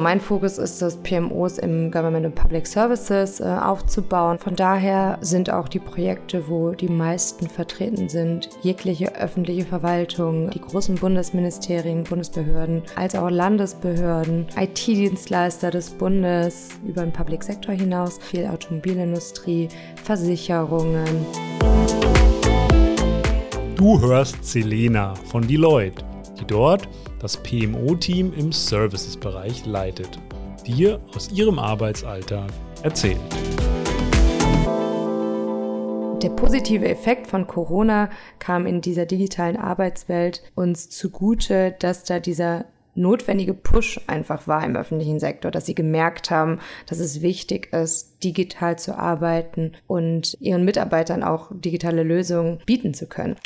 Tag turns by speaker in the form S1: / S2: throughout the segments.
S1: Mein Fokus ist es, PMOs im Government and Public Services äh, aufzubauen. Von daher sind auch die Projekte, wo die meisten vertreten sind, jegliche öffentliche Verwaltung, die großen Bundesministerien, Bundesbehörden, als auch Landesbehörden, IT-Dienstleister des Bundes über den Public Sektor hinaus, viel Automobilindustrie, Versicherungen.
S2: Du hörst Selena von Deloitte, die dort das PMO-Team im Services-Bereich leitet, dir aus ihrem Arbeitsalltag erzählt.
S1: Der positive Effekt von Corona kam in dieser digitalen Arbeitswelt uns zugute, dass da dieser notwendige Push einfach war im öffentlichen Sektor, dass sie gemerkt haben, dass es wichtig ist, digital zu arbeiten und ihren Mitarbeitern auch digitale Lösungen bieten zu können.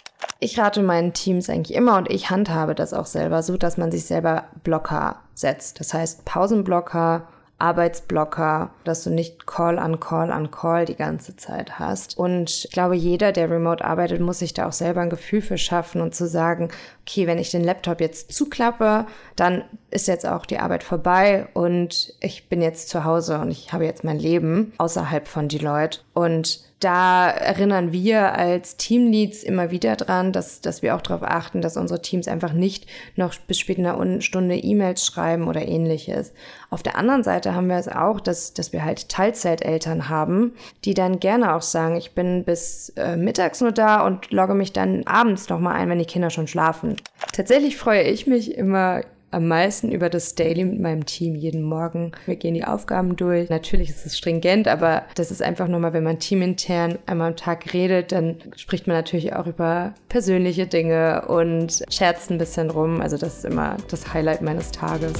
S1: Ich rate meinen Teams eigentlich immer und ich handhabe das auch selber so, dass man sich selber Blocker setzt. Das heißt Pausenblocker, Arbeitsblocker, dass du nicht Call an Call an Call die ganze Zeit hast. Und ich glaube, jeder, der remote arbeitet, muss sich da auch selber ein Gefühl für schaffen und zu sagen, okay, wenn ich den Laptop jetzt zuklappe, dann ist jetzt auch die Arbeit vorbei und ich bin jetzt zu Hause und ich habe jetzt mein Leben außerhalb von Deloitte. Und da erinnern wir als Teamleads immer wieder dran, dass, dass wir auch darauf achten, dass unsere Teams einfach nicht noch bis spät in der Stunde E-Mails schreiben oder ähnliches. Auf der anderen Seite haben wir es auch, dass, dass wir halt Teilzeiteltern haben, die dann gerne auch sagen, ich bin bis äh, mittags nur da und logge mich dann abends nochmal ein, wenn die Kinder schon schlafen. Tatsächlich freue ich mich immer am meisten über das Daily mit meinem Team jeden Morgen. Wir gehen die Aufgaben durch. Natürlich ist es stringent, aber das ist einfach nochmal, wenn man teamintern einmal am Tag redet, dann spricht man natürlich auch über persönliche Dinge und scherzt ein bisschen rum. Also das ist immer das Highlight meines Tages.